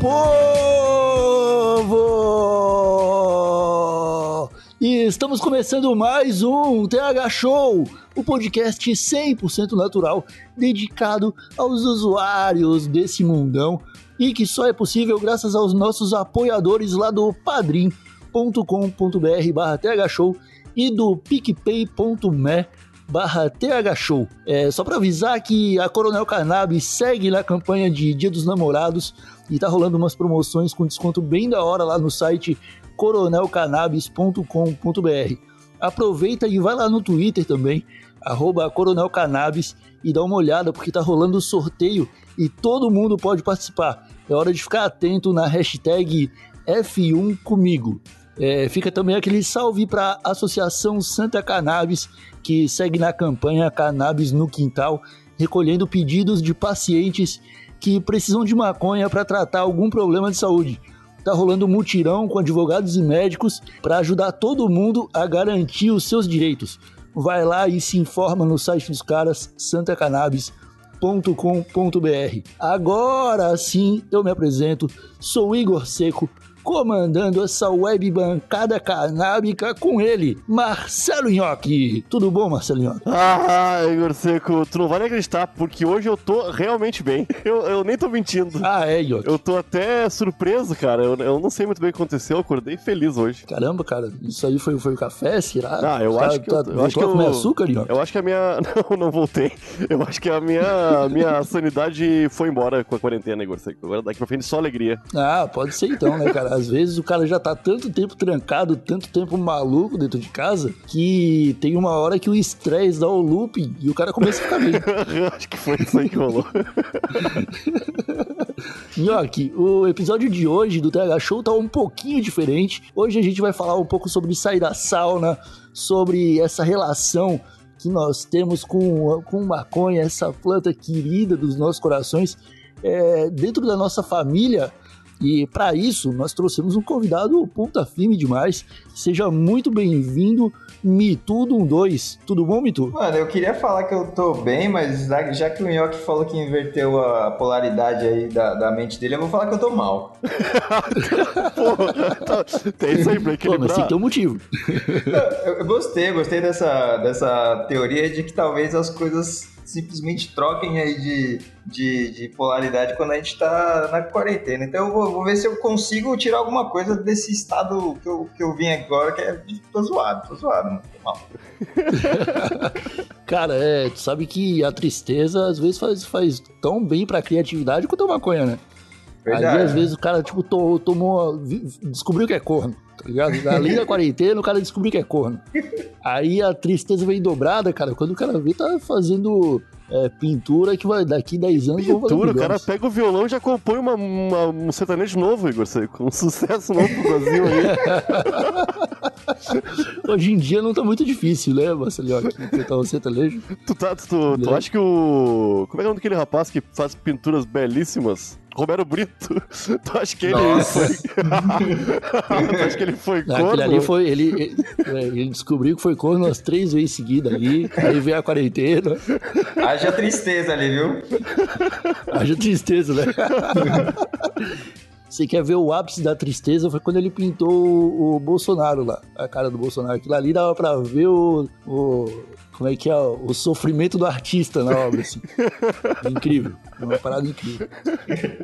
Povo! E estamos começando mais um TH Show, o podcast 100% natural dedicado aos usuários desse mundão e que só é possível graças aos nossos apoiadores lá do padrim.com.br barra thshow e do picpay.me barra thshow. É, só para avisar que a Coronel Cannabis segue na campanha de Dia dos Namorados e tá rolando umas promoções com desconto bem da hora lá no site coronelcannabis.com.br. Aproveita e vai lá no Twitter também, arroba Coronel Cannabis e dá uma olhada porque tá rolando o sorteio e todo mundo pode participar. É hora de ficar atento na hashtag F1 comigo. É, fica também aquele salve para a Associação Santa Cannabis, que segue na campanha Cannabis no Quintal, recolhendo pedidos de pacientes que precisam de maconha para tratar algum problema de saúde. Tá rolando um mutirão com advogados e médicos para ajudar todo mundo a garantir os seus direitos. Vai lá e se informa no site dos caras, santacannabis.com.br. Agora sim eu me apresento, sou Igor Seco, comandando essa web bancada canábica com ele, Marcelo Nhoque. Tudo bom, Marcelo Nhoque? Ah, Igor Seco, tu não vai nem acreditar, porque hoje eu tô realmente bem. Eu, eu nem tô mentindo. Ah, é, Nhoque. Eu tô até surpreso, cara. Eu, eu não sei muito bem o que aconteceu, eu acordei feliz hoje. Caramba, cara, isso aí foi, foi o café, será? Ah, eu Tá- acho que tá- eu, eu acho que a eu, açúcar, Nhoque? eu acho que a minha não, não voltei. Eu acho que a minha minha sanidade foi embora com a quarentena, Igor Seco. Agora daqui pra frente só alegria. Ah, pode ser então, né, cara? Às vezes o cara já tá tanto tempo trancado, tanto tempo maluco dentro de casa, que tem uma hora que o estresse dá o looping e o cara começa a ficar bem. acho que foi isso aí que rolou. Nhoque, o episódio de hoje do TH Show tá um pouquinho diferente. Hoje a gente vai falar um pouco sobre sair da sauna, sobre essa relação que nós temos com, com maconha, essa planta querida dos nossos corações, é, dentro da nossa família. E para isso, nós trouxemos um convidado ponta firme demais. Seja muito bem-vindo, Mitu Dum 2. Tudo bom, Mitu? Mano, eu queria falar que eu tô bem, mas já que o Nhoque falou que inverteu a polaridade aí da, da mente dele, eu vou falar que eu tô mal. Porra, tá- tem isso aí pra Pô, mas tem que ter um motivo. Eu, eu gostei, gostei dessa, dessa teoria de que talvez as coisas simplesmente troquem aí de, de, de polaridade quando a gente tá na quarentena. Então eu vou, vou ver se eu consigo tirar alguma coisa desse estado que eu, que eu vim agora, que é. tô zoado, tô zoado, mano. Tô mal. Cara, é, tu sabe que a tristeza às vezes faz, faz tão bem pra criatividade quanto a maconha, né? Verdade. Aí às vezes o cara, tipo, to- tomou. descobriu que é corno, tá ligado? Além da quarentena, o cara descobriu que é corno. Aí a tristeza vem dobrada, cara. Quando o cara vê, tá fazendo é, pintura que vai daqui 10 anos Pintura, o cara pega o violão e já compõe uma, uma- um sertanejo novo, Igor Seco. Um sucesso novo pro Brasil aí. Hoje em dia não tá muito difícil, né, Marcelinho? Tentar um sertanejo. Tu, tá, tu, tu, tu Né? acha que o. Como é que é o nome daquele rapaz que faz pinturas belíssimas? Romero Brito. Tu acha que ele Nossa. foi. tu acha que ele foi Aquele corno? ali foi. Ele, ele, ele descobriu que foi corno umas três vezes seguidas ali. Aí veio a quarentena. Haja tristeza ali, viu? Haja tristeza, né? Você quer ver o ápice da tristeza? Foi quando ele pintou o, o Bolsonaro lá, a cara do Bolsonaro. Aquilo ali dava pra ver o. o- como é que é? O sofrimento do artista na obra, assim. Incrível. Uma parada incrível.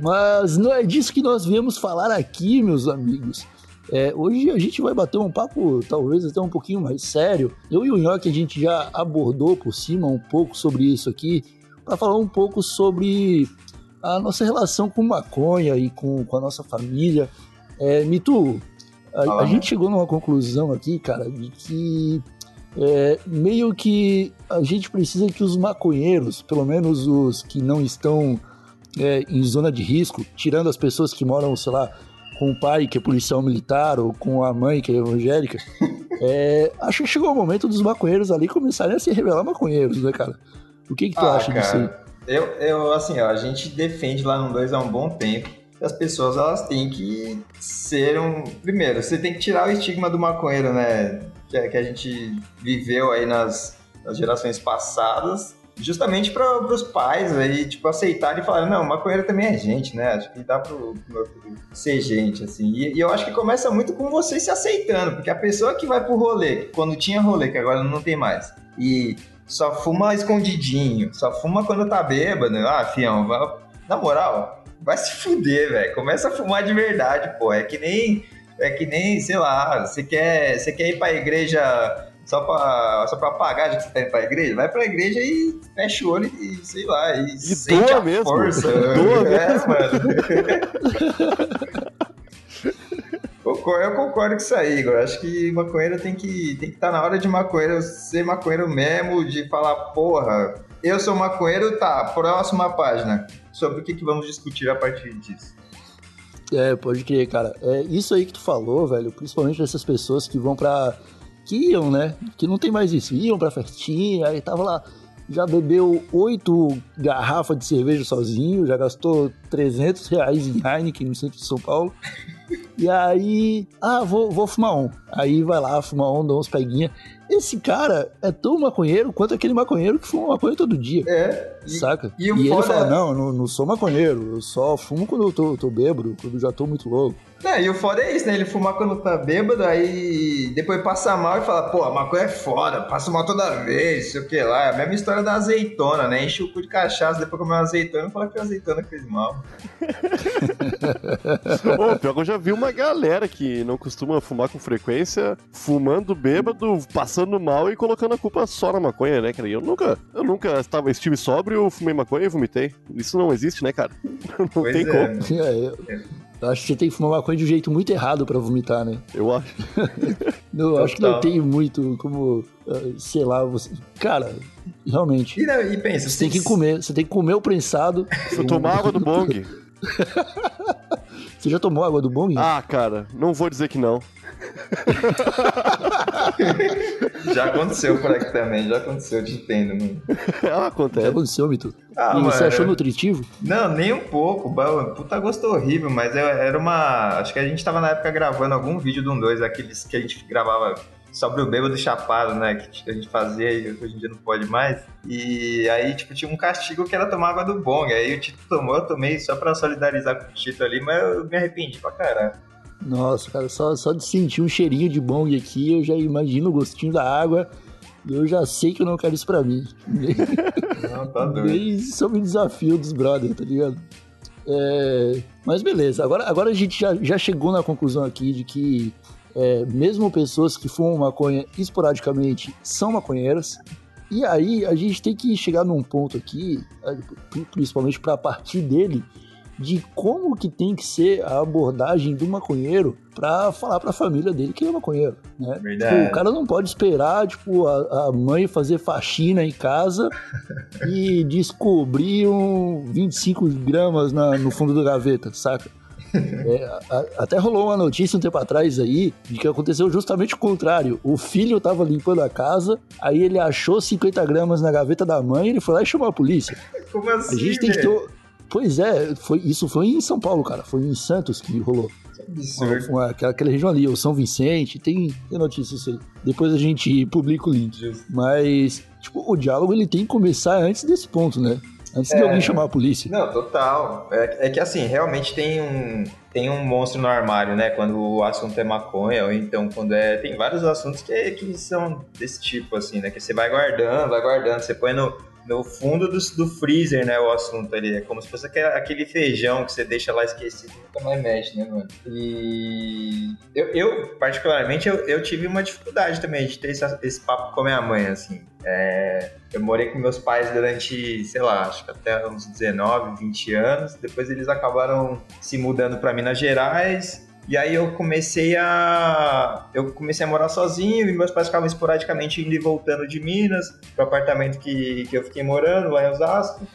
Mas não é disso que nós viemos falar aqui, meus amigos. É, hoje a gente vai bater um papo, talvez até um pouquinho mais sério. Eu e o Nhoque, a gente já abordou por cima um pouco sobre isso aqui, para falar um pouco sobre a nossa relação com maconha e com, com a nossa família. É, Mitu, a, a gente chegou numa conclusão aqui, cara, de que é, meio que a gente precisa que os maconheiros, pelo menos os que não estão é, em zona de risco, tirando as pessoas que moram, sei lá, com o pai que é policial militar ou com a mãe que é evangélica, é, acho que chegou o momento dos maconheiros ali começarem a se revelar maconheiros, né, cara? O que, que tu Ah, acha disso aí? cara, eu, eu, assim, ó, a gente defende lá no 2 há um bom tempo que as pessoas elas têm que ser um. Primeiro, você tem que tirar o estigma do maconheiro, né? Que, a- que a gente viveu aí nas, nas gerações passadas, justamente para os pais aí, tipo, aceitarem e falarem: não, maconheiro também é gente, né? Acho que dá pro meu filho ser gente, assim. E, e eu acho que começa muito com você se aceitando, porque a pessoa que vai pro rolê, quando tinha rolê, que agora não tem mais, e só fuma escondidinho, só fuma quando tá bêbado. Ah, fião, na moral, vai se fuder, velho. Começa a fumar de verdade, pô. É que nem, é que nem, sei lá, você quer, você quer ir pra igreja só pra, só pra pagar de que você tá indo pra igreja? Vai pra igreja e fecha o olho e, sei lá, e, sente doa a mesmo. força. Doa é, mano. Concordo- Eu concordo com isso aí, Igor. Acho que maconheiro tem que tem que estar na hora de maconheiro ser maconheiro mesmo, de falar, porra, eu sou maconheiro, tá, próxima página. Sobre o que, que vamos discutir a partir disso. É, pode crer, cara. É isso aí que tu falou, velho, principalmente dessas pessoas que vão pra. que iam, né? Que não tem mais isso. Iam pra festinha, aí tava lá. Já bebeu oito garrafas de cerveja sozinho, já gastou 300 reais em Heineken no centro de São Paulo. E aí, ah, vou, vou fumar um. Aí vai lá, fuma um, dá uns peguinha. Esse cara é tão maconheiro quanto aquele maconheiro que fuma maconha todo dia. É. E, Saca? e E, ele fala: não, eu não, não sou maconheiro, eu só fumo quando eu tô, tô bêbado, quando eu já tô muito louco. É, e o foda é isso, né? Ele fumar quando tá bêbado, aí depois passa mal e fala, pô, a maconha é foda, passa mal toda vez, sei o que lá. É a mesma história da azeitona, né? Enche o cu de cachaça, depois comer uma azeitona e fala que a azeitona fez mal. Ô, pior que eu já vi uma galera que não costuma fumar com frequência, fumando bêbado, passando mal e colocando a culpa só na maconha, né, cara? E eu nunca, eu nunca estava, estive sóbrio, fumei maconha e vomitei. Isso não existe, né, cara? Não Pois tem é. como. É, eu, eu acho que você tem que fumar maconha de um jeito muito errado pra vomitar, né? Eu acho. Não, eu acho que não tem muito como, ah, sei lá, você. Cara, realmente. E, não, e pensa, Você tem que comer, você tem que comer o prensado. Eu tomar água do bong. Você já tomou água do bong? Ah, cara, não vou dizer que não. Já aconteceu por aqui também, já aconteceu, eu te entendo, mano. Ah, Já acontece. aconteceu, Mito? Ah, e você mano. achou nutritivo? Não, nem um pouco. Puta gosto horrível, mas era uma. Acho que a gente tava na época gravando algum vídeo de um dois, aqueles que a gente gravava sobre o bêbado chapado, né? Que a gente fazia e hoje em dia não pode mais. E aí, tipo, tinha um castigo que era tomar água do bong. Aí o Tito tomou, eu tomei só pra solidarizar com o Tito ali, mas eu me arrependi pra caralho. Nossa, cara, só, só de sentir um cheirinho de bong aqui, eu já imagino o gostinho da água. E eu já sei que eu não quero isso pra mim. Não, tá doido. Nem sobre o desafio dos brothers, tá ligado? É, mas beleza, agora, agora a gente já, já chegou na conclusão aqui de que é, mesmo pessoas que fumam maconha esporadicamente são maconheiras. E aí a gente tem que chegar num ponto aqui, é, pri- principalmente para partir dele, de como que tem que ser a abordagem do maconheiro pra falar pra família dele que ele é maconheiro, né? Tipo, o cara não pode esperar, tipo, a, a mãe fazer faxina em casa e descobrir um 25 gramas na- no fundo da gaveta, saca? É, a- a- até rolou uma notícia um tempo atrás aí de que aconteceu justamente o contrário. O filho tava limpando a casa, aí ele achou 50 gramas na gaveta da mãe, ele foi lá e chamou a polícia. Como A assim? gente tem que ter. Pois é, foi, isso foi em São Paulo, cara. Foi em Santos que rolou. Absurdo. Uma- aquela, aquela região ali, o São Vicente, tem, tem notícia isso aí. Depois a gente publica o link. Justo. Mas, tipo, o diálogo ele tem que começar antes desse ponto, né? Antes de É. alguém chamar a polícia. Não, total. É, é que assim, realmente tem um, tem um monstro no armário, né? Quando o assunto é maconha, ou então quando é. Tem vários assuntos que, que são desse tipo, assim, né? Que você vai guardando, vai guardando, você põe no, no fundo do, do freezer, né? O assunto ali. É como se fosse aquele, feijão que você deixa lá esquecido e nunca mais mexe, né, mano? E eu, eu particularmente, eu, eu tive uma dificuldade também de ter esse, esse papo com a minha mãe, assim. É, eu morei com meus pais durante, sei lá, acho que até uns 19, 20 anos. Depois eles acabaram se mudando para Minas Gerais. E aí eu comecei a. Eu comecei a morar sozinho e meus pais ficavam esporadicamente indo e voltando de Minas, pro apartamento que, que eu fiquei morando lá em Osasco.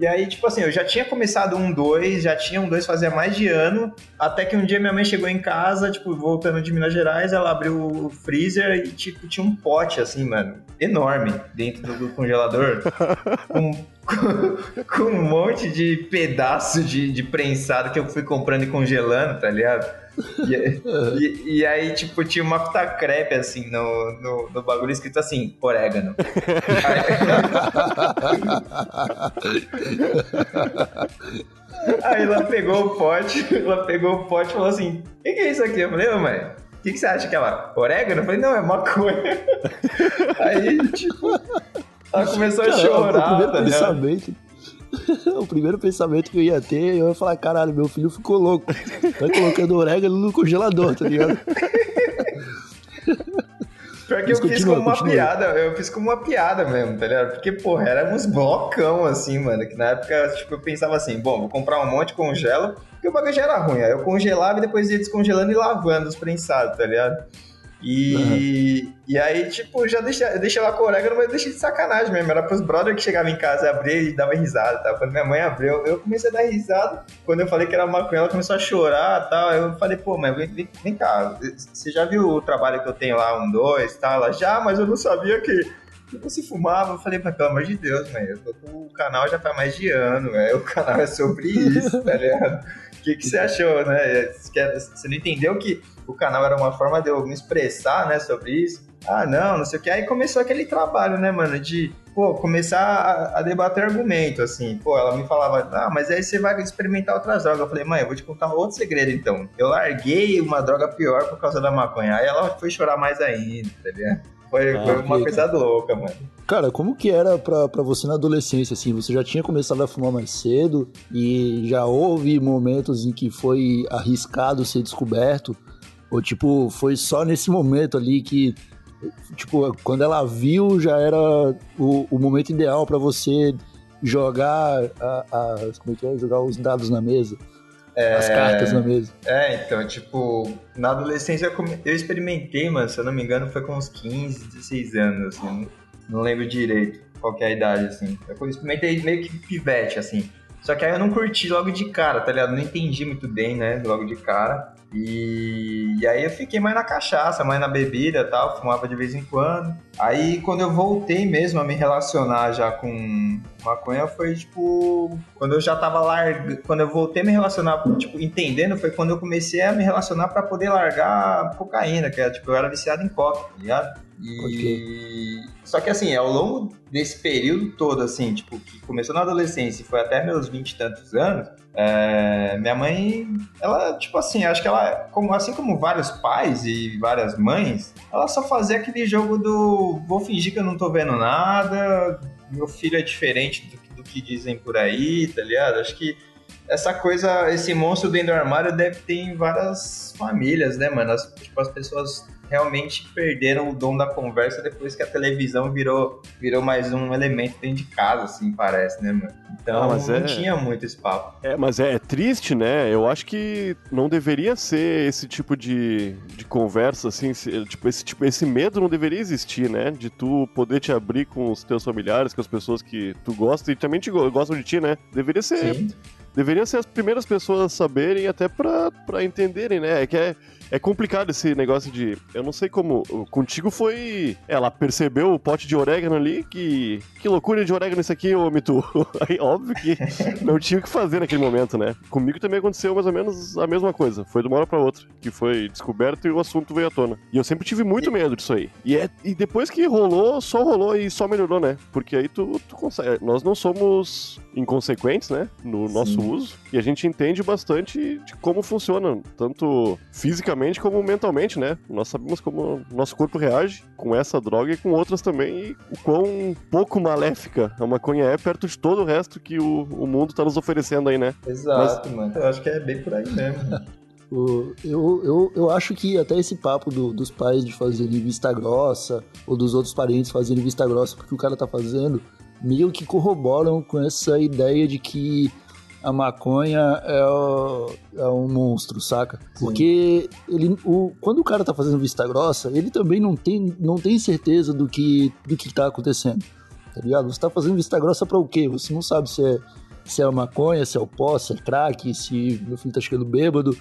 E aí, tipo assim, eu já tinha começado um dois, já tinha um dois fazia mais de ano, até que um dia minha mãe chegou em casa, tipo, voltando de Minas Gerais, ela abriu o freezer e, tipo, tinha um pote, assim, mano, enorme dentro do, do congelador, com, com, com, um monte de pedaço de, de prensado que eu fui comprando e congelando, tá ligado? E, e, e, aí, tipo, tinha uma fita crepe, assim, no, no, no bagulho escrito assim, orégano. Aí, ela pegou o pote, ela pegou o pote e falou assim, o que, que, é isso aqui? Eu falei, ô mãe, o que, que, você acha que ela? Orégano? Eu falei, não, é maconha. Aí, tipo, ela começou a chorar, tá ligado? o primeiro pensamento que eu ia ter, eu ia falar, caralho, meu filho ficou louco. Tá colocando orégano no congelador, tá ligado? Pior que Mas eu continua, fiz como uma continua. piada, eu fiz como uma piada mesmo, tá ligado? Porque, porra, éramos blocão, assim, mano, que na época, tipo, eu pensava assim, bom, vou comprar um monte, congelo, porque o bagulho já era ruim, aí eu congelava e depois ia descongelando e lavando os prensados, tá ligado? E, uhum. e aí, tipo, já deixei, deixei lá com o orégano, mas deixei de sacanagem mesmo. Era pros brothers que chegavam em casa, abrir e dava risada, tá? Quando minha mãe abriu, eu comecei a dar risada. Quando eu falei que era maconha, ela começou a chorar e tal. Eu falei, pô, mãe, vem, vem, cá, você já viu o trabalho que eu tenho lá, um, dois, tal? Ela, já, mas eu não sabia que você fumava. Eu falei, mas pelo amor de Deus, mãe, eu tô com o canal já faz mais de ano, velho. O canal é sobre isso, tá ligado? O que, que você achou, né? Você não entendeu que o canal era uma forma de eu me expressar, né, sobre isso. Ah, não, não sei o que. Aí começou aquele trabalho, né, mano, de, pô, começar a, a, debater argumento, assim. Pô, ela me falava, ah, mas aí você vai experimentar outras drogas. Eu falei, mãe, eu vou te contar outro segredo, então. Eu larguei uma droga pior por causa da maconha. Aí ela foi chorar mais ainda, tá? Foi, ah, foi uma coisa louca, mano. Cara, como que era pra, pra você na adolescência, assim? Você já tinha começado a fumar mais cedo e já houve momentos em que foi arriscado ser descoberto? Ou, tipo, foi só nesse momento ali que, tipo, quando ela viu, já era o, o momento ideal para você jogar a, a, como é que é? Jogar os dados na mesa. É, as cartas na mesa. É, então, tipo, na adolescência eu experimentei, mano, se eu não me engano, foi com uns 15, 16 anos, assim, não lembro direito qual é a idade, assim. Eu experimentei meio que pivete, assim. Só que aí eu não curti logo de cara, tá ligado? Não entendi muito bem, né, logo de cara. E, e, aí eu fiquei mais na cachaça, mais na bebida tal, fumava de vez em quando. Aí quando eu voltei mesmo a me relacionar já com maconha foi tipo. Quando eu já tava largando. Quando eu voltei a me relacionar, tipo, entendendo, foi quando eu comecei a me relacionar para poder largar cocaína, que é tipo, eu era viciado em coca, tá ligado? E. Só que assim, ao longo desse período todo, assim, tipo, que começou na adolescência e foi até meus vinte e tantos anos, é... minha mãe, ela, tipo assim, acho que ela, como, assim como vários pais e várias mães, ela só fazia aquele jogo do vou fingir que eu não tô vendo nada, meu filho é diferente do, do que dizem por aí, tá ligado? Acho que essa coisa, esse monstro dentro do armário deve ter em várias famílias, né, mano? As, tipo, as pessoas realmente perderam o dom da conversa depois que a televisão virou, virou mais um elemento dentro de casa, assim, parece, né, mano? Então ah, não é... tinha muito esse papo. É, mas é, é, triste, né? Eu acho que não deveria ser esse tipo de, de conversa, assim, tipo, esse, tipo, esse medo não deveria existir, né? De tu poder te abrir com os teus familiares, com as pessoas que tu gosta e também te gostam de ti, né? Deveria ser. Sim. Deveriam ser as primeiras pessoas a saberem, até pra entenderem, né? É que é é complicado esse negócio de. Eu não sei como. Contigo foi. Ela percebeu o pote de orégano ali, que. Que loucura de orégano isso aqui, ô Mitu. Aí, óbvio que não tinha o que fazer naquele momento, né? Comigo também aconteceu mais ou menos a mesma coisa. Foi de uma hora pra outra. Que foi descoberto e o assunto veio à tona. E eu sempre tive muito medo disso aí. E, é, e depois que rolou, só rolou e só melhorou, né? Porque aí tu, tu consegue. Nós não somos inconsequentes, né? No nosso Sim. uso. E a gente entende bastante de como funciona, tanto fisicamente como mentalmente, né? Nós sabemos como nosso corpo reage com essa droga e com outras também, e o quão pouco maléfica a maconha é perto de todo o resto que o, o mundo tá nos oferecendo aí, né? Exato, Mas... mano. Eu acho que é bem por aí mesmo. Eu, eu, eu acho que até esse papo do, dos pais de fazerem vista grossa, ou dos outros parentes fazerem vista grossa porque o cara tá fazendo, meio que corroboram com essa ideia de que a maconha é, o- é um monstro, saca? Porque ele, o, quando o cara tá fazendo vista grossa, ele também não tem, não tem certeza do que, do que tá acontecendo, tá ligado? Você tá fazendo vista grossa pra o quê? Você não sabe se é, se é a maconha, se é o pó, se é crack, se meu filho tá chegando bêbado.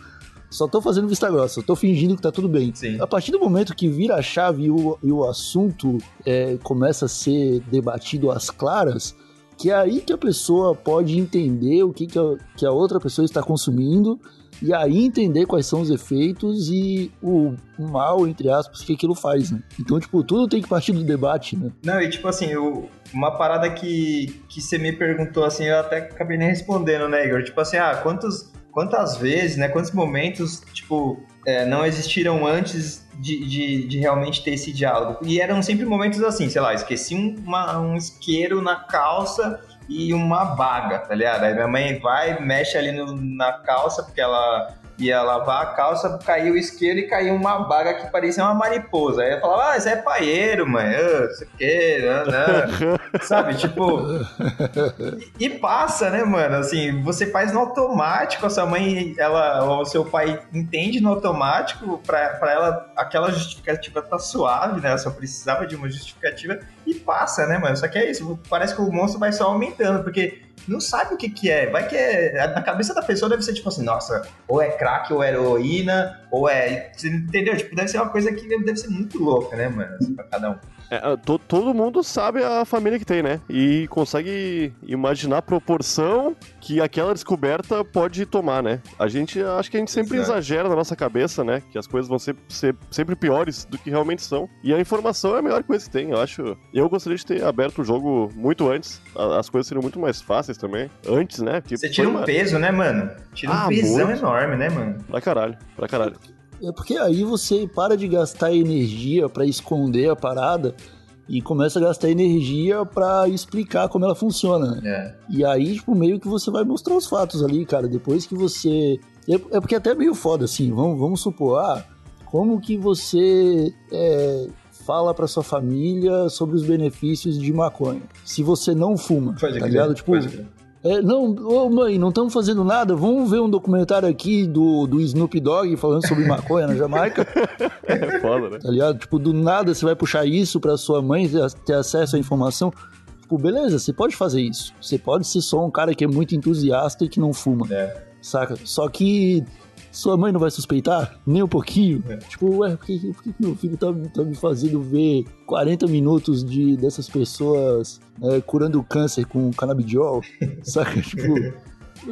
Só tô fazendo vista grossa, tô fingindo que tá tudo bem. Sim. A partir do momento que vira a chave e o, e o assunto é, começa a ser debatido às claras, que é aí que a pessoa pode entender o que, que, a, que a outra pessoa está consumindo e aí entender quais são os efeitos e o mal, entre aspas, que aquilo faz, né? Então, tipo, tudo tem que partir do debate, né? Não, e tipo assim, eu- uma parada que, que você me perguntou assim, eu até acabei nem respondendo, né, Igor? Tipo assim, ah, quantos, quantas vezes, né, quantos momentos, tipo, é, não existiram antes de, de, de realmente ter esse diálogo? E eram sempre momentos assim, sei lá, esqueci um, uma- um isqueiro na calça e uma baga, tá ligado? Aí minha mãe vai, mexe ali no- na calça, porque ela ia lavar a calça, caiu o isqueiro e caiu uma baga que parecia uma mariposa. Aí eu falava, ah, isso é paieiro, mãe, não. Sabe, tipo... E, e passa, né, mano? Assim, você faz no automático, a sua mãe, ela, ou seu pai entende no automático, pra, pra ela aquela justificativa tá suave, né? Ela só precisava de uma justificativa e passa, né, mano? Só que é isso, parece que o monstro vai só aumentando, porque não sabe o que que é. Vai que é. Na cabeça da pessoa deve ser tipo assim, nossa, ou é crack, ou é heroína, ou é. Entendeu? Tipo, deve ser uma coisa que deve ser muito louca, né, mano? Assim, pra cada um. É, ah, to- todo mundo sabe a família que tem, né? E consegue imaginar a proporção que aquela descoberta pode tomar, né? A gente, acho que a gente sempre Exato. exagera na nossa cabeça, né? Que as coisas vão ser, ser sempre piores do que realmente são. E a informação é a melhor coisa que tem, eu acho. Eu gostaria de ter aberto o jogo muito antes. As coisas seriam muito mais fáceis também. Antes, né? Porque Você tira um uma- peso, né, mano? Tira Ah, um pesão muito. enorme, né, mano? Pra caralho, pra caralho. É porque aí você para de gastar energia pra esconder a parada e começa a gastar energia pra explicar como ela funciona, né? É. E aí, tipo, meio que você vai mostrar os fatos ali, cara. Depois que você. É, é porque é até meio foda, assim. Vamos, vamos supor, ah, como que você é, fala pra sua família sobre os benefícios de maconha? Se você não fuma, Pode tá ligado? Tipo. É, não, ô mãe, não estamos fazendo nada. Vamos ver um documentário aqui do, do Snoop Dogg falando sobre maconha na Jamaica. É foda, né? tá ligado? Tipo, do nada você vai puxar isso pra sua mãe ter, acesso à informação. Tipo, beleza, você pode fazer isso. Você pode ser só um cara que é muito entusiasta e que não fuma. É. Saca? Só que sua mãe não vai suspeitar nem um pouquinho. É. Tipo, ué, por que, por que meu filho tá, tá me fazendo ver 40 minutos de, dessas pessoas né, curando câncer com canabidiol? Saca? Tipo,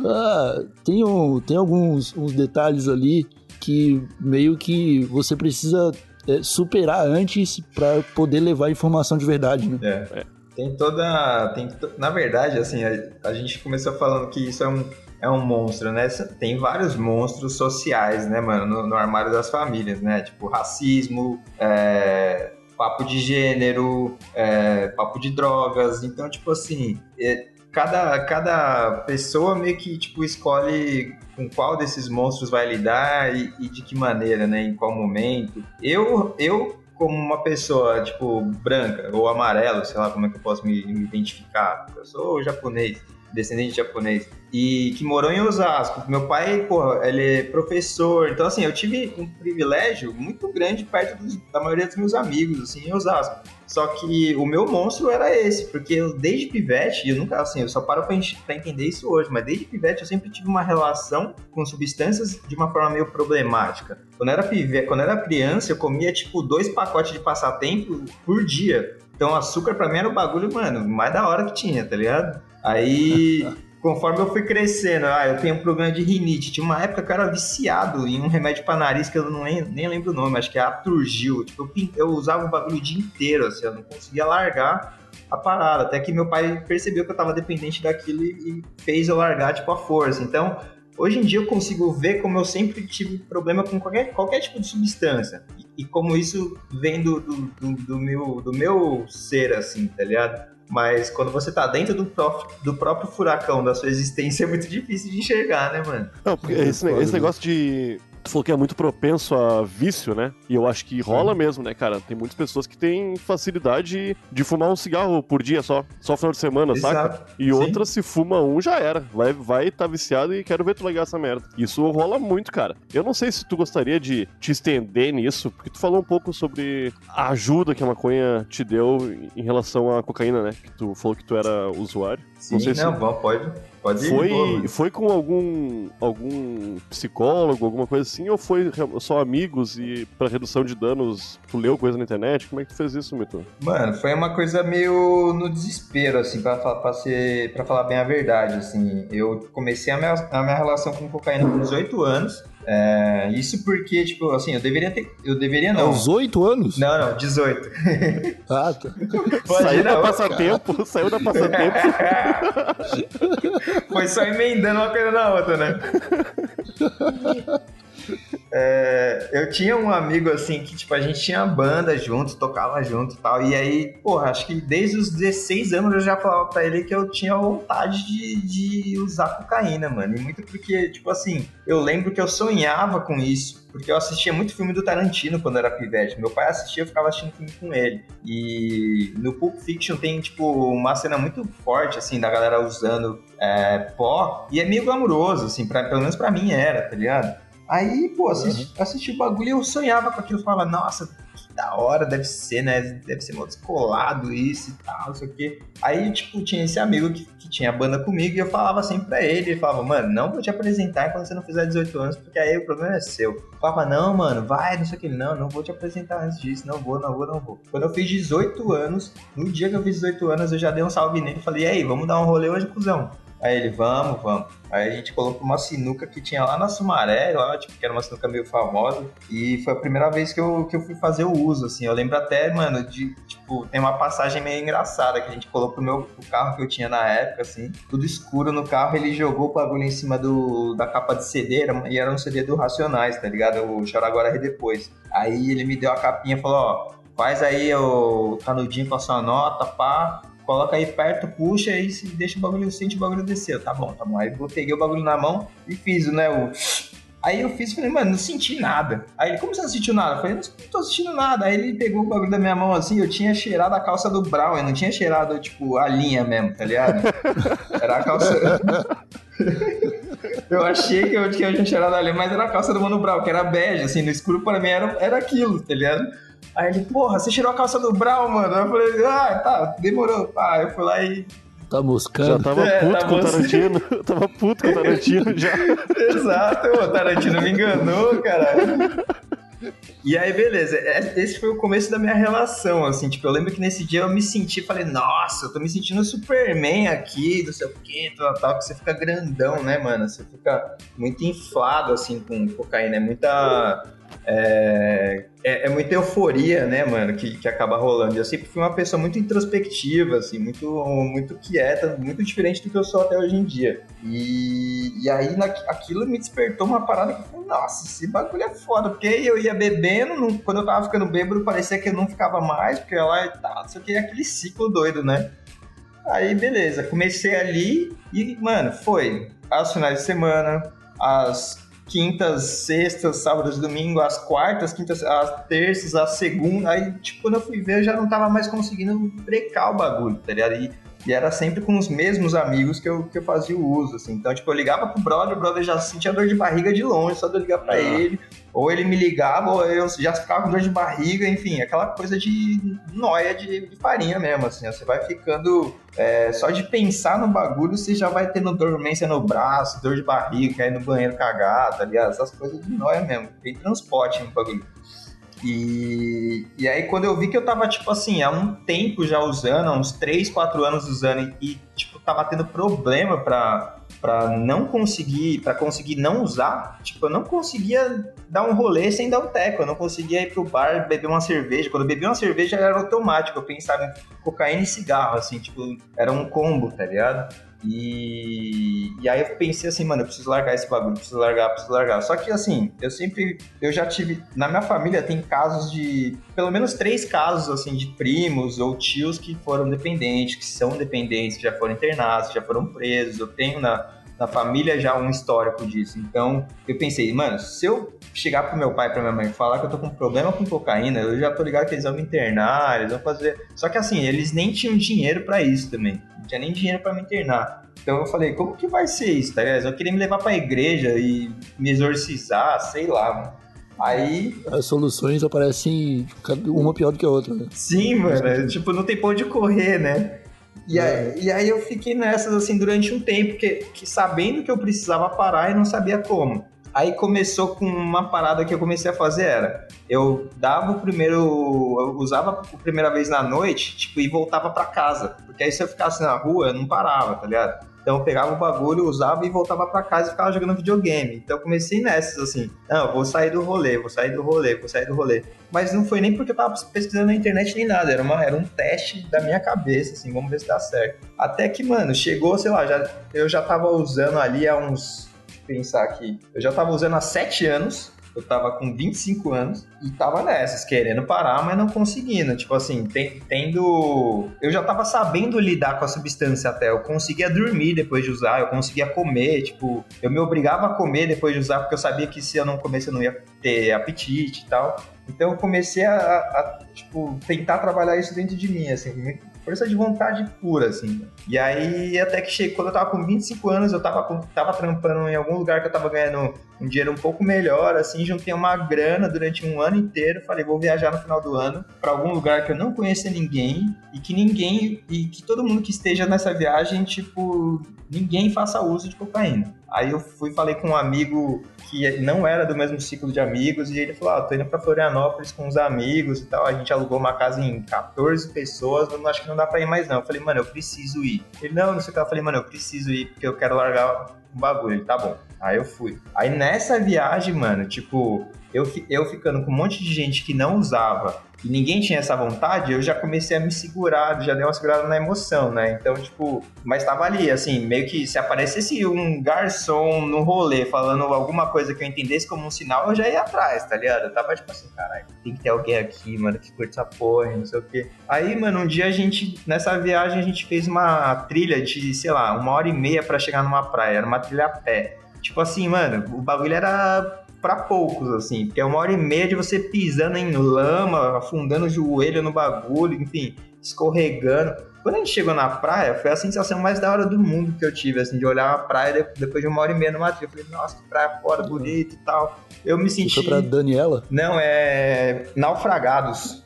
ah, tem, um, tem alguns uns detalhes ali que meio que você precisa é, superar antes pra poder levar a informação de verdade, né? É. Tem toda. Tem, na verdade, assim, a, a gente começou falando que isso é um, é um monstro, né? Tem vários monstros sociais, né, mano, no, no armário das famílias, né? Tipo, racismo, é, papo de gênero, é, papo de drogas. Então, tipo assim, é, cada, cada pessoa meio que, tipo, escolhe com qual desses monstros vai lidar e, e de que maneira, né? Em qual momento. Eu, eu como uma pessoa, tipo, branca ou amarelo, sei lá como é que eu posso me, me identificar. Eu sou japonês, descendente de japonês, e que morou em Osasco. Meu pai, pô, ele é professor, então assim, eu tive um privilégio muito grande perto dos- da maioria dos meus amigos, assim, em Osasco. Só que o meu monstro era esse, porque eu, desde pivete, eu nunca, assim, eu só paro pra, pra entender isso hoje, mas desde pivete eu sempre tive uma relação com substâncias de uma forma meio problemática. Quando era pivete, quando era criança, eu comia, tipo, dois pacotes de passatempo por dia. Então, açúcar pra mim era o bagulho, mano, mais da hora que tinha, tá ligado? Aí, conforme eu fui crescendo, ah, eu tenho um problema de rinite. Tinha uma época que eu era viciado em um remédio pra nariz que eu não nem, nem lembro o nome, acho que é Aturgil. Tipo, eu, eu usava o bagulho o dia inteiro, assim, eu não conseguia largar a parada. Até que meu pai percebeu que eu tava dependente daquilo e, e fez eu largar, tipo, a força. Então, hoje em dia eu consigo ver como eu sempre tive problema com qualquer, qualquer tipo de substância. E, e como isso vem do, do, do, do meu, do meu ser, assim, tá ligado? Mas quando você tá dentro do, prof- do próprio furacão da sua existência, é muito difícil de enxergar, né, mano? Não, porque esse, esse né? negócio de tu falou que é muito propenso a vício, né? E eu acho que rola mesmo, né, cara? Tem muitas pessoas que têm facilidade de fumar um cigarro por dia só, só final de semana, Exato. saca? E Sim. outras, se fuma um, já era. Vai vai tá viciado e quero ver tu largar essa merda. Isso rola muito, cara. Eu não sei se tu gostaria de te estender nisso, porque tu falou um pouco sobre a ajuda que a maconha te deu em relação à cocaína, né? Que tu falou que tu era usuário. Sim, não sei se não, bom, pode, pode ir. foi, pô. foi com algum algum psicólogo, alguma coisa assim, ou foi só amigos e pra redução de danos, tu leu coisa na internet? Como é que tu fez isso, Mito? Mano, foi uma coisa meio no desespero, assim, pra, pra, ser, pra falar bem a verdade, assim. Eu comecei a minha, a minha relação com cocaína com 18 anos. É, isso porque, tipo, assim, eu deveria ter. Eu deveria não. Aos oito anos? Não, não, 18. Ah, tá. Saiu da passatempo, saiu da passatempo. Foi só emendando uma coisa na outra, né? É, eu tinha um amigo assim que, tipo, a gente tinha banda junto, tocava junto e tal. E aí, porra, acho que desde os 16 anos eu já falava pra ele que eu tinha vontade de, de usar cocaína, mano. E muito porque, tipo assim, eu lembro que eu sonhava com isso. Porque eu assistia muito filme do Tarantino quando era pivete. Meu pai assistia, eu ficava assistindo filme com ele. E no Pulp Fiction tem, tipo, uma cena muito forte, assim, da galera usando é, pó. E é meio glamuroso, assim, pra, pelo menos pra mim era, tá ligado? Aí, pô, assisti, assisti o bagulho e eu sonhava com aquilo. Eu falava, nossa, que da hora deve ser, né? Deve ser mal descolado isso e tal, não sei o quê. Aí, tipo, tinha esse amigo que, que tinha banda comigo e eu falava sempre pra ele. Ele falava, mano, não vou te apresentar quando você não fizer 18 anos, porque aí o problema é seu. Eu falava, não, mano, vai, não sei o que. Não, não vou te apresentar antes disso, não vou, não vou, não vou. Quando eu fiz 18 anos, no dia que eu fiz 18 anos, eu já dei um salve nele e falei, e aí, vamos dar um rolê hoje, cuzão? Aí ele, vamos, vamos. Aí a gente colocou uma sinuca que tinha lá na Sumaré, lá, tipo, que era uma sinuca meio famosa. E foi a primeira vez que eu, que eu fui fazer o uso, assim. Eu lembro até, mano, de, tipo, tem uma passagem meio engraçada que a gente colocou no meu o carro que eu tinha na época, assim, tudo escuro no carro. Ele jogou o bagulho em cima do, da capa de CD, era- e era um CD do Racionais, tá ligado? O Chora Agora e Depois. Aí ele me deu a capinha e falou: ó, faz aí o canudinho com a sua nota, pá coloca aí perto, puxa e deixa o bagulho, sente o bagulho descer. Tá bom, tá bom. Aí eu peguei o bagulho na mão e fiz, né, o... Aí eu fiz e falei, mano, não senti nada. Aí ele, como você não sentiu nada? Eu falei, não tô sentindo nada. Aí ele pegou o bagulho da minha mão assim, eu tinha cheirado a calça do Brown, eu não tinha cheirado, tipo, a linha mesmo, tá ligado? Era a calça... eu achei que eu, que eu tinha cheirado a linha, mas era a calça do Mano Brown, que era bege, assim, no escuro pra mim era, era aquilo, tá ligado? Aí ele, porra, você tirou a calça do Brown, mano? Eu falei, ah, tá, demorou. Ah, eu fui lá e. Tá Já moscando. tava É, puto tá com o. Tarantino. tava puto com o Tarantino já. Exato, o Tarantino me enganou, caralho. E aí, beleza, é- esse foi o começo da minha relação, assim, tipo, eu lembro que nesse dia eu me senti, falei, nossa, eu tô me sentindo Superman aqui, não sei o que, tal, tal, que você fica grandão, né, mano, você fica muito inflado, assim, com cocaína, é muita... É, é, é muita euforia, né, mano, que, que acaba rolando. Eu sempre fui uma pessoa muito introspectiva, assim, muito, muito quieta, muito diferente do que eu sou até hoje em dia. E, e aí na, aquilo me despertou uma parada que eu falei, nossa, esse bagulho é foda, porque eu ia bebendo, não- quando eu tava ficando bêbado, parecia que eu não ficava mais, porque lá e tal, não o que, aquele ciclo doido, né? Aí, beleza, comecei ali e, mano, foi aos finais de semana, as quintas, sextas, sábados, domingo, as quartas, quintas, as terças, as segundas. Aí, tipo, quando eu fui ver, eu já não tava mais conseguindo brecar o bagulho, tá ligado? E, e era sempre com os mesmos amigos que eu, que eu fazia o uso, assim. Então, tipo, eu ligava pro brother, o brother já sentia dor de barriga de longe, só de eu ligar pra ele. Ou ele me ligava, ou eu já ficava com dor de barriga, enfim, aquela coisa de noia de, de farinha mesmo, assim. Você vai ficando. é, só de pensar no bagulho, você já vai tendo dormência no braço, dor de barriga, quer ir no banheiro cagar, tá ligado? Essas coisas de noia mesmo. Tem transporte no bagulho. E, e aí, quando eu vi que eu tava, tipo assim, há um tempo já usando, há uns 3, 4 anos usando, e, tipo, tava tendo problema pra, pra não conseguir, pra conseguir não usar, tipo, eu não conseguia dar um rolê sem dar um teco, eu não conseguia ir pro bar beber uma cerveja. Quando eu bebia uma cerveja era automático, eu pensava em cocaína e cigarro, assim, tipo, era um combo, tá ligado? E, e aí eu pensei assim, mano, eu preciso largar esse bagulho, preciso largar, preciso largar. Só que assim, eu sempre, eu já tive, na minha família tem casos de, pelo menos três casos assim de primos ou tios que foram dependentes, que são dependentes, que já foram internados, que já foram presos. Eu tenho na, na família já um histórico disso. Então, eu pensei, mano, se eu chegar pro meu pai pra minha mãe falar que eu tô com problema com cocaína, eu já tô ligado que eles vão me internar, eles vão fazer. Só que assim, eles nem tinham dinheiro para isso também. Não tinha nem dinheiro para me internar. Então eu falei, como que vai ser isso, tá ligado? Eu queria me levar pra igreja e me exorcizar, sei lá, mano. Aí. As soluções aparecem uma pior do que a outra, né? Sim, mano. É, tipo, não tem pra onde correr, né? E, É. aí, e aí eu fiquei nessas assim durante um tempo, que, que sabendo que eu precisava parar e não sabia como. Aí começou com uma parada que eu comecei a fazer era, eu dava o primeiro, eu usava a primeira vez na noite, tipo, e voltava pra casa, porque aí se eu ficasse na rua, eu não parava, tá ligado? Então eu pegava o bagulho, usava e voltava pra casa e ficava jogando videogame. Então eu comecei nessas assim, não, vou sair do rolê, vou sair do rolê, vou sair do rolê. Mas não foi nem porque eu tava pesquisando na internet nem nada, era, uma, era um teste da minha cabeça, assim, vamos ver se dá certo. Até que, mano, chegou, sei lá, já, eu já tava usando ali há uns. Pensar aqui. Eu já tava usando há 7 anos. Eu tava com 25 anos e tava nessas, querendo parar, mas não conseguindo. Tipo assim, tendo. Eu já tava sabendo lidar com a substância até. Eu conseguia dormir depois de usar, eu conseguia comer. Tipo, eu me obrigava a comer depois de usar, porque eu sabia que se eu não comesse eu não ia ter apetite e tal. Então eu comecei a, a, tipo, tentar trabalhar isso dentro de mim, assim, força de vontade pura, assim. E aí, até que chegou, quando eu tava com 25 anos, eu tava, tava trampando em algum lugar que eu tava ganhando um dinheiro um pouco melhor, assim, juntei uma grana durante um ano inteiro, falei, vou viajar no final do ano pra algum lugar que eu não conhecia ninguém e que ninguém, e que todo mundo que esteja nessa viagem, tipo, ninguém faça uso de cocaína. Aí eu fui falei com um amigo que não era do mesmo ciclo de amigos e ele falou: ah, tô indo pra Florianópolis com os amigos e tal. A gente alugou uma casa em 14 pessoas, mas acho que não dá pra ir mais não. Eu falei, mano, eu preciso ir. Ele, não, não sei o que. Eu falei, mano, eu preciso ir porque eu quero largar o bagulho. Ele, tá bom. Aí eu fui. Aí nessa viagem, mano, tipo, eu, eu ficando com um monte de gente que não usava e ninguém tinha essa vontade, eu já comecei a me segurar, já dei uma segurada na emoção, né? Então, tipo, mas tava ali, assim, meio que se aparecesse um garçom no rolê falando alguma coisa que eu entendesse como um sinal, eu já ia atrás, tá ligado? Eu tava tipo assim, caralho, tem que ter alguém aqui, mano, que curte essa porra, não sei o quê. Aí, mano, um dia a gente, nessa viagem, a gente fez uma trilha de, sei lá, uma hora e meia pra chegar numa praia, era uma trilha a pé. Tipo assim, mano, o bagulho era pra poucos, assim, porque é uma hora e meia de você pisando em lama, afundando o joelho no bagulho, enfim, escorregando. Quando a gente chegou na praia, foi a sensação mais da hora do mundo que eu tive, assim, de olhar a praia de- depois de uma hora e meia numa trilha. Eu falei, nossa, que praia fora, bonita e tal. Eu me Você senti. foi pra Daniela? Não, é. Naufragados,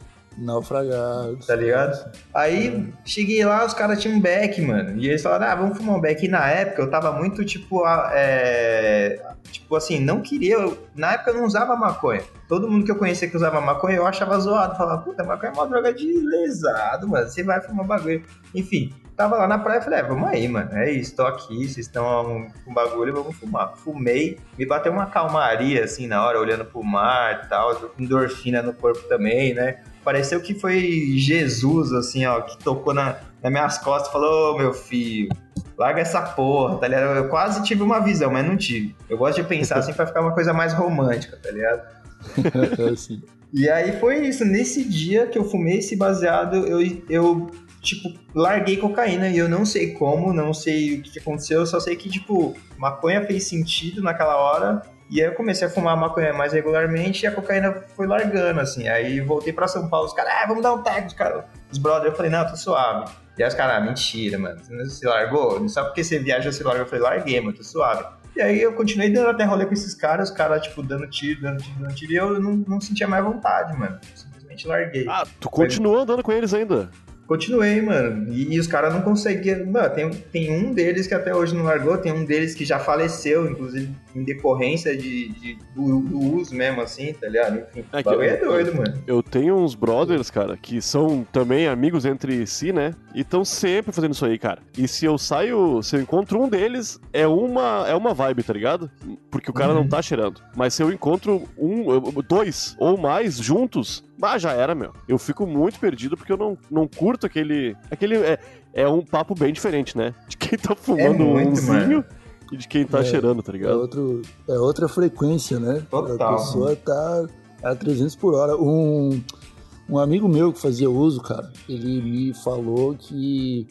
Naufragado. tá ligado? Aí cheguei lá, os caras tinham um beck, mano. E eles falaram, ah, vamos fumar um beck. E na época eu tava muito, tipo, é, tipo assim, não queria. eu- Na época eu não usava maconha. Todo mundo que eu conhecia que usava maconha, eu achava zoado. Falava, puta, maconha é uma droga de lesado, mano. Você vai fumar bagulho. Enfim, tava lá na praia e falei, é, vamos aí, mano. É isso, tô aqui, vocês estão com bagulho, vamos fumar. Fumei, me bateu uma calmaria, assim, na hora, olhando pro mar e tal. Endorfina no corpo também, né? Pareceu que foi Jesus, assim, ó, que tocou na, nas minhas costas e falou, ô meu filho, larga essa porra, tá ligado? Eu quase tive uma visão, mas não tive. Eu gosto de pensar assim pra ficar uma coisa mais romântica, tá ligado? E aí foi isso. Nesse dia que eu fumei esse baseado, eu, eu tipo, larguei cocaína e eu não sei como, não sei o que que aconteceu, eu só sei que, tipo, maconha fez sentido naquela hora. E aí eu comecei a fumar maconha mais regularmente e a cocaína foi largando, assim. Aí voltei pra São Paulo, os caras, ah, vamos dar um tag, os caras. Os brothers, eu falei, não, tô suave. E aí os caras, ah, mentira, mano. Você se largou? Só porque você viaja, você larga. Eu falei, larguei, mano, tô suave. E aí eu continuei dando até rolê com esses caras, os caras, tipo, dando tiro, dando tiro, dando tiro, e eu não, não sentia mais vontade, mano. Simplesmente larguei. Ah, tu continua andando com eles ainda. Continuei, mano. E, e os caras não conseguiam. Mano, tem, tem um deles que até hoje não largou, tem um deles que já faleceu, inclusive em decorrência de, de- do, do uso mesmo, assim, tá ligado? Enfim, É que- é doido, mano. Eu tenho uns brothers, cara, que são também amigos entre si, né? E estão sempre fazendo isso aí, cara. E se eu saio, se eu encontro um deles, é uma, é uma vibe, tá ligado? Porque o cara Uhum. não tá cheirando. Mas se eu encontro um, dois ou mais juntos, bah, já era, meu. Eu fico muito perdido porque eu não, não curto aquele. aquele é, é um papo bem diferente, né? De quem tá fumando muito, umzinho mano. e de quem tá É. cheirando, tá É, ligado? outro, é outra frequência, né? Total. A pessoa tá a 300 por hora. Um, um amigo meu que fazia uso, cara, ele me falou que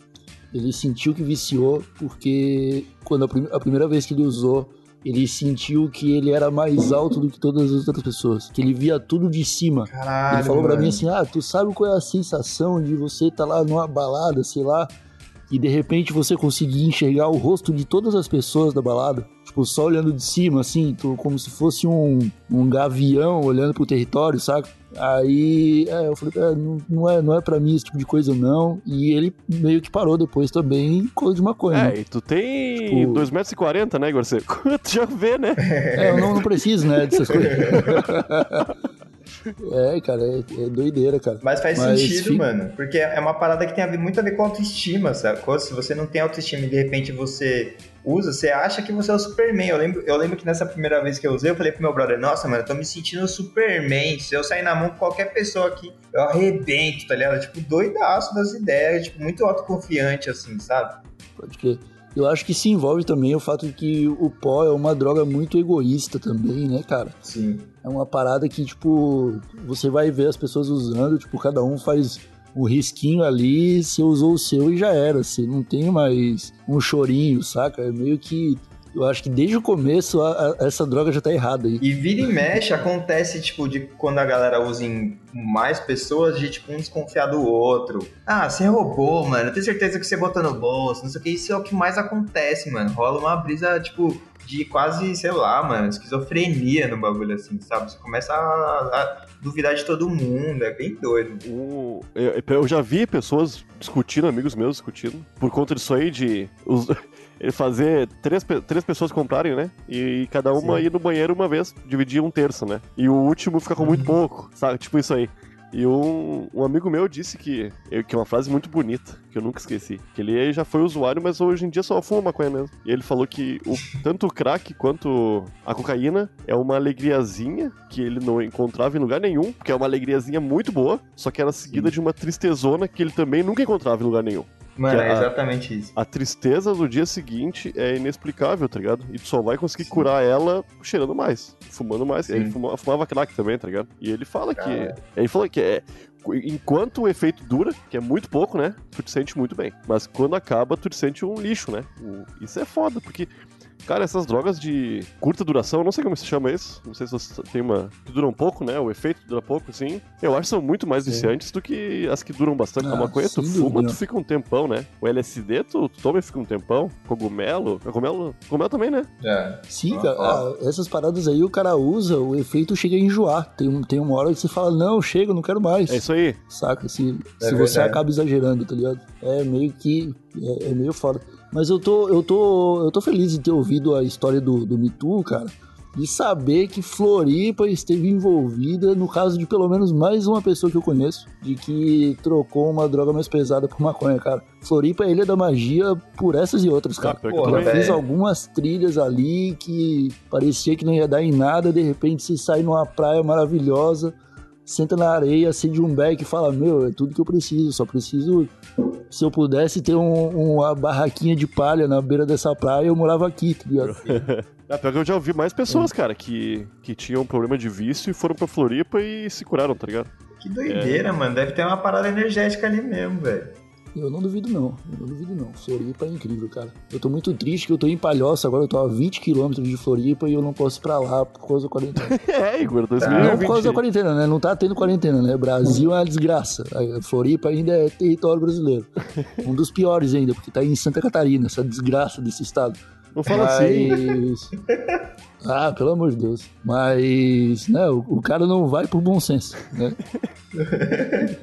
Ele sentiu que viciou porque quando a, prim a primeira vez que ele usou, ele sentiu que ele era mais alto do que todas as outras pessoas, que ele via tudo de cima. Caralho, ele falou pra mano. mim assim: "Ah, tu sabe qual é a sensação de você estar tá lá numa balada, sei lá, e de repente você conseguir enxergar o rosto de todas as pessoas da balada, tipo, só olhando de cima, assim, tu, como se fosse um, um gavião olhando pro território, saca? Aí é, eu falei, é, não, não, é, não é pra mim esse tipo de coisa, não. E ele meio que parou depois também com de maconha. É, né? e tu tem Tipo- 2,40m, né, Igor? Você já vê, né? É, eu não, não preciso, né, dessas coisas. é, cara, é, é doideira, cara. Mas faz Mas sentido, fica- mano. Porque é uma parada que tem a ver- muito a ver com autoestima, sacou? Se você não tem autoestima e de repente você usa, você acha que você é o Superman. Eu lembro, eu lembro que nessa primeira vez que eu usei, eu falei pro meu brother, nossa, mano, eu tô me sentindo Superman. Se eu sair na mão com qualquer pessoa aqui, eu arrebento, tá ligado? Tipo, doidaço das ideias, tipo, muito autoconfiante, assim, sabe? Pode crer. Eu acho que se envolve também o fato de que o pó é uma droga muito egoísta também, né, cara? Sim. É uma parada que, tipo, você vai ver as pessoas usando, tipo, cada um faz um risquinho ali, você usou o seu e já era. Você não tem mais um chorinho, saca? É meio que. Eu acho que desde o começo a- a- essa droga já tá errada aí. E vira e mexe, acontece, tipo, de quando a galera usa em mais pessoas, de, tipo, um desconfiar do outro. Ah, você roubou, mano. Eu tenho certeza que você botou no bolso, não sei o que. Isso é o que mais acontece, mano. Rola uma brisa, tipo, de quase, sei lá, mano, esquizofrenia no bagulho, assim, sabe? Você começa a, a duvidar de todo mundo, é bem doido. Um- eu, eu já vi pessoas discutindo, amigos meus discutindo, por conta disso aí de os- fazer três, três pessoas comprarem, né? E, cada uma Sim. ir no banheiro uma vez, dividir um terço, né? E o último fica com muito pouco, sabe? Tipo isso aí. E um, um amigo meu disse que, que é uma frase muito bonita, que eu nunca esqueci. Que ele já foi usuário, mas hoje em dia só fuma maconha mesmo. E ele falou que o, tanto o crack quanto a cocaína é uma alegriazinha que ele não encontrava em lugar nenhum, porque é uma alegriazinha muito boa, só que era seguida de uma tristezona que ele também nunca encontrava em lugar nenhum. Mano, é a- exatamente isso. A tristeza do dia seguinte é inexplicável, tá ligado? E tu só vai conseguir curar ela cheirando mais, fumando mais. Sim. Ele fuma- fumava crack também, tá ligado? E ele fala que. Ele falou que é. Enquanto o efeito dura, que é muito pouco, né? Tu te sente muito bem. Mas quando acaba, tu te sente um lixo, né? Isso é foda, porque. Cara, essas drogas de curta duração, não sei como se chama isso. Não sei se você tem uma. que dura um pouco, né? O efeito dura pouco, assim. Eu acho que são muito mais Sim. viciantes do que as que duram bastante. a Ah, maconha, tu fuma, dúvida. tu fica um tempão, né? O LSD, tu, tu toma e fica um tempão. Cogumelo. Cogumelo, cogumelo também, né? É. Sim, Ah, cara, ó. ah, essas paradas aí o cara usa, o efeito chega a enjoar. Tem, um- tem uma hora que você fala, não, chega, não quero mais. É isso aí. Saca? Se, É se você acaba exagerando, tá ligado? É meio que. É, é meio foda. Mas eu tô, eu tô. Eu tô feliz de ter ouvido a história do, do Me Too, cara. E saber que Floripa esteve envolvida no caso de pelo menos mais uma pessoa que eu conheço, de que trocou uma droga mais pesada por maconha, cara. Floripa é ilha da magia por essas e outras, cara. que Porra, eu fiz algumas trilhas ali que parecia que não ia dar em nada, de repente você sai numa praia maravilhosa, senta na areia, acende um beck e fala, meu, é tudo que eu preciso, só preciso... Se eu pudesse ter um- uma barraquinha de palha na beira dessa praia, eu morava aqui, tá ligado? Ah, pior que eu já ouvi mais pessoas, cara, que, que tinham problema de vício e foram pra Floripa e se curaram, tá ligado? Que doideira, mano. Deve ter uma parada energética ali mesmo, velho. Eu não duvido não, eu não duvido não. Floripa é incrível, cara. Eu tô muito triste que eu tô em Palhoça, agora eu tô a 20 quilômetros de Floripa e eu não posso ir pra lá por causa da quarentena. É, Igor, Não 2020. por causa da quarentena, né? Não tá tendo quarentena, né? Brasil é uma desgraça. A Floripa ainda é território brasileiro. Um dos piores ainda, porque tá em Santa Catarina, essa desgraça desse estado. Não fala assim. Mas... Ah, pelo amor de Deus. Mas, né, o, o cara não vai por bom senso, né?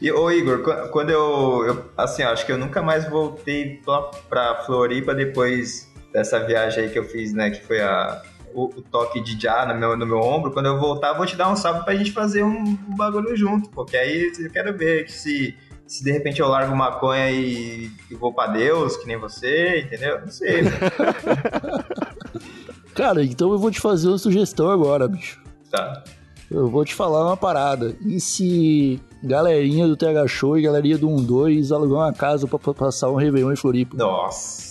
E, ô Igor, qu- quando eu, eu. Assim, acho que eu nunca mais voltei pra, pra Floripa depois dessa viagem aí que eu fiz, né? Que foi a, o, o toque de já no meu, no meu ombro. Quando eu voltar, vou te dar um salve pra gente fazer um, um bagulho junto, porque aí eu quero ver que se. Se de repente eu largo maconha e, e vou pra Deus, que nem você, entendeu? Não sei. né? Cara, então eu vou te fazer uma sugestão agora, bicho. Tá. Eu vou te falar uma parada. E se galerinha do TH Show e galerinha do 12 alugar uma casa pra, pra passar um Réveillon em Floripa? Nossa.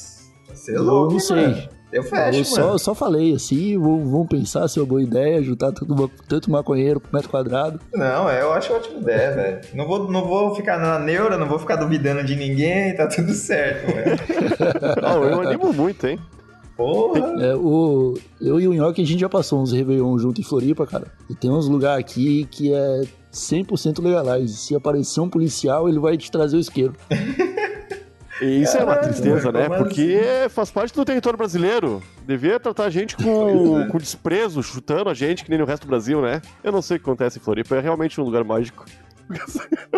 Você é Eu louco, não sei. mano. Eu fecho, eu só, mano. só falei assim, vamos, vamos pensar se é uma boa ideia, juntar tanto, tanto maconheiro por metro quadrado. Não, é, eu acho ótima ideia, velho. Não vou, não vou ficar na neura, não vou ficar duvidando de ninguém, tá tudo certo, velho. Oh, eu animo muito, hein? Porra. É, o, eu e o Nhoque, a gente já passou uns Réveillon junto em Floripa, cara. E tem uns lugares aqui que é 100% legalize. Se aparecer um policial, ele vai te trazer o isqueiro. E isso é uma tristeza, né? como Porque faz parte do território brasileiro. Devia tratar a gente com, com desprezo, chutando a gente, que nem no resto do Brasil, né? Eu não sei o que acontece em Floripa, é realmente um lugar mágico.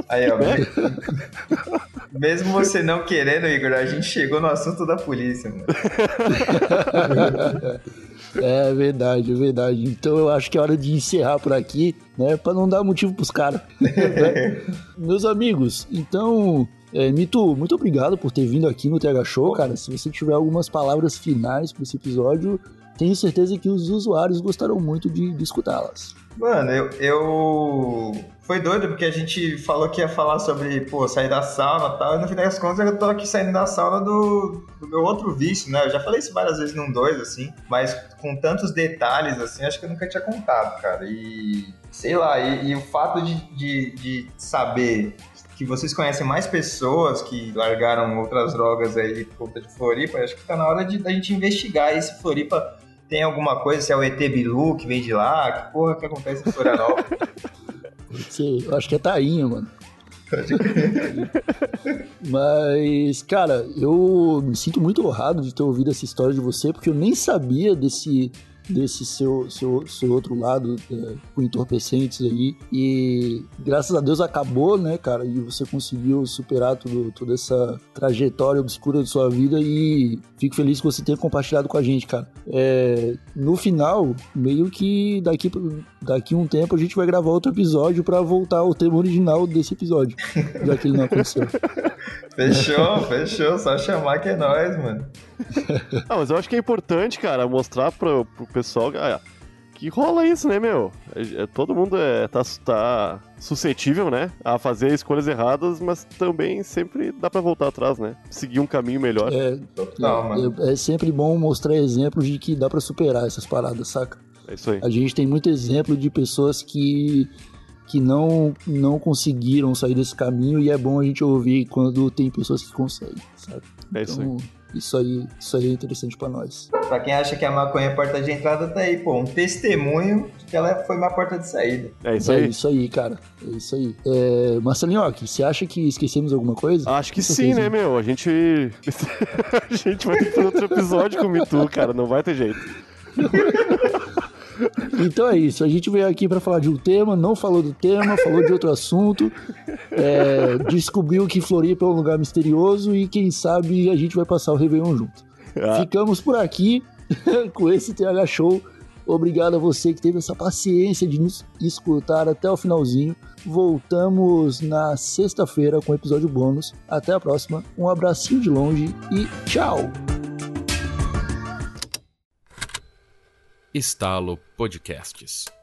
Aí, ó. Mesmo você não querendo, Igor, a gente chegou no assunto da polícia, mano. É verdade, é verdade. Então eu acho que é hora de encerrar por aqui, né? Pra não dar motivo pros caras. né? Meus amigos, então. É, Mito, muito obrigado por ter vindo aqui no TH Show, cara. Se você tiver algumas palavras finais para esse episódio, tenho certeza que os usuários gostarão muito de, de escutá-las. Mano, eu, eu. Foi doido porque a gente falou que ia falar sobre, pô, sair da sauna e tal, e no fim das contas eu tô aqui saindo da sauna do, do meu outro vício, né? Eu já falei isso várias vezes num dois, assim, mas com tantos detalhes, assim, acho que eu nunca tinha contado, cara. E sei lá, e, e o fato de, de, de saber que vocês conhecem mais pessoas que largaram outras drogas aí por conta de Floripa, acho que tá na hora de da gente investigar aí se Floripa tem alguma coisa, se é o ET Bilu que vem de lá, que porra que acontece em Florianópolis. Eu acho que é tainha, mano. Mas, cara, eu me sinto muito honrado de ter ouvido essa história de você, porque eu nem sabia desse, desse seu, seu, seu outro lado é, com entorpecentes aí. E graças a Deus acabou, né, cara? E você conseguiu superar tudo, toda essa trajetória obscura de sua vida e fico feliz que você tenha compartilhado com a gente, cara. É, no final, meio que daqui, daqui um tempo a gente vai gravar outro episódio para voltar ao tema original desse episódio, já que ele não aconteceu. Fechou, fechou. Só chamar que é nóis, mano. Ah, mas eu acho que é importante, cara, mostrar pro, pro pessoal ah, que rola isso, né, meu? É- é- todo mundo é, tá, tá suscetível, né, a fazer escolhas erradas, mas também sempre dá pra voltar atrás, né? Seguir um caminho melhor. É, Total, mano. é, é sempre bom mostrar exemplos de que dá para superar essas paradas, saca? É isso aí. A gente tem muito exemplo de pessoas que, que não, não conseguiram sair desse caminho e é bom a gente ouvir quando tem pessoas que conseguem, sabe? É isso aí. Então, isso aí, isso aí é interessante pra nós. Pra quem acha que a maconha é porta de entrada, tá aí, pô, um testemunho de que ela foi uma porta de saída. É isso é aí. isso aí, cara. É isso aí. É, Marcelinho, você acha que esquecemos alguma coisa? Acho que sim, né, meu? A gente. a gente vai ter que fazer outro episódio com o Mitu, cara. Não vai ter jeito. Então é isso. A gente veio aqui pra falar de um tema, não falou do tema, falou de outro assunto, é, descobriu que Floripa é um lugar misterioso e quem sabe a gente vai passar o Réveillon junto. Ah. Ficamos por aqui com esse TH Show. Obrigado a você que teve essa paciência de nos escutar até o finalzinho. Voltamos na sexta-feira com episódio bônus. Até a próxima. Um abracinho de longe e tchau! Estalo Podcasts.